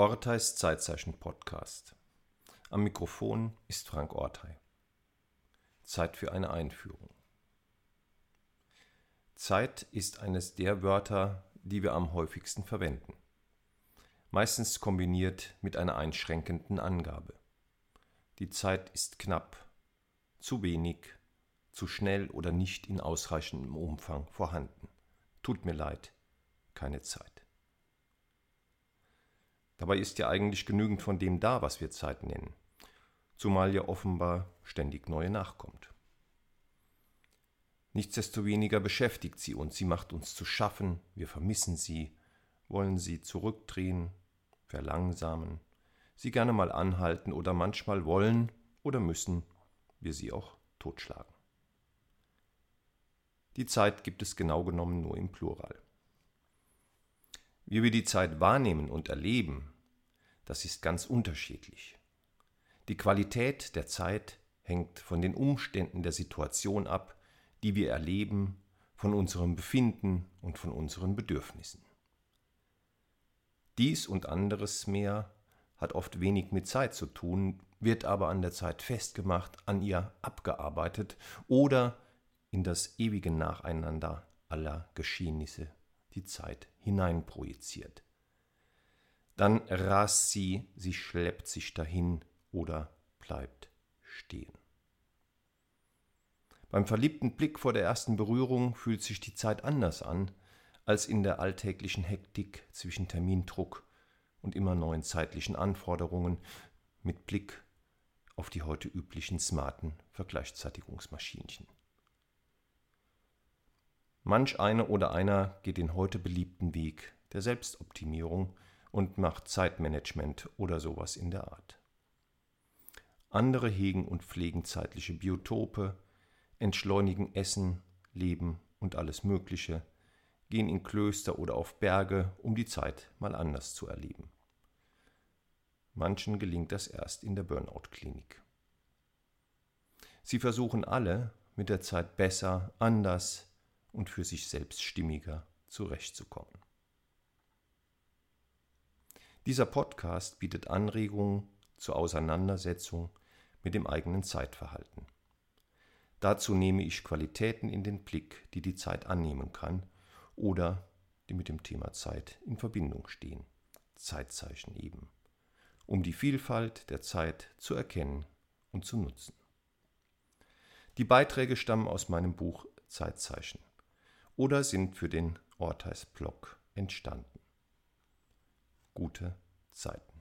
Orteis Zeitzeichen Podcast. Am Mikrofon ist Frank Ortei. Zeit für eine Einführung. Zeit ist eines der Wörter, die wir am häufigsten verwenden. Meistens kombiniert mit einer einschränkenden Angabe. Die Zeit ist knapp, zu wenig, zu schnell oder nicht in ausreichendem Umfang vorhanden. Tut mir leid, keine Zeit. Dabei ist ja eigentlich genügend von dem da, was wir Zeit nennen, zumal ja offenbar ständig neue nachkommt. Nichtsdestoweniger beschäftigt sie uns, sie macht uns zu schaffen, wir vermissen sie, wollen sie zurückdrehen, verlangsamen, sie gerne mal anhalten oder manchmal wollen oder müssen wir sie auch totschlagen. Die Zeit gibt es genau genommen nur im Plural. Wie wir die Zeit wahrnehmen und erleben, das ist ganz unterschiedlich. Die Qualität der Zeit hängt von den Umständen der Situation ab, die wir erleben, von unserem Befinden und von unseren Bedürfnissen. Dies und anderes mehr hat oft wenig mit Zeit zu tun, wird aber an der Zeit festgemacht, an ihr abgearbeitet oder in das ewige Nacheinander aller Geschehnisse die Zeit hineinprojiziert. Dann rast sie, sie schleppt sich dahin oder bleibt stehen. Beim verliebten Blick vor der ersten Berührung fühlt sich die Zeit anders an als in der alltäglichen Hektik zwischen Termindruck und immer neuen zeitlichen Anforderungen mit Blick auf die heute üblichen smarten Vergleichszeitigungsmaschinchen. Manch eine oder einer geht den heute beliebten Weg der Selbstoptimierung und macht Zeitmanagement oder sowas in der Art. Andere hegen und pflegen zeitliche Biotope, entschleunigen Essen, Leben und alles Mögliche, gehen in Klöster oder auf Berge, um die Zeit mal anders zu erleben. Manchen gelingt das erst in der Burnout-Klinik. Sie versuchen alle, mit der Zeit besser, anders, und für sich selbst stimmiger zurechtzukommen. Dieser Podcast bietet Anregungen zur Auseinandersetzung mit dem eigenen Zeitverhalten. Dazu nehme ich Qualitäten in den Blick, die die Zeit annehmen kann oder die mit dem Thema Zeit in Verbindung stehen, Zeitzeichen eben, um die Vielfalt der Zeit zu erkennen und zu nutzen. Die Beiträge stammen aus meinem Buch Zeitzeichen oder sind für den Ortheis-Blog entstanden. Gute Zeiten.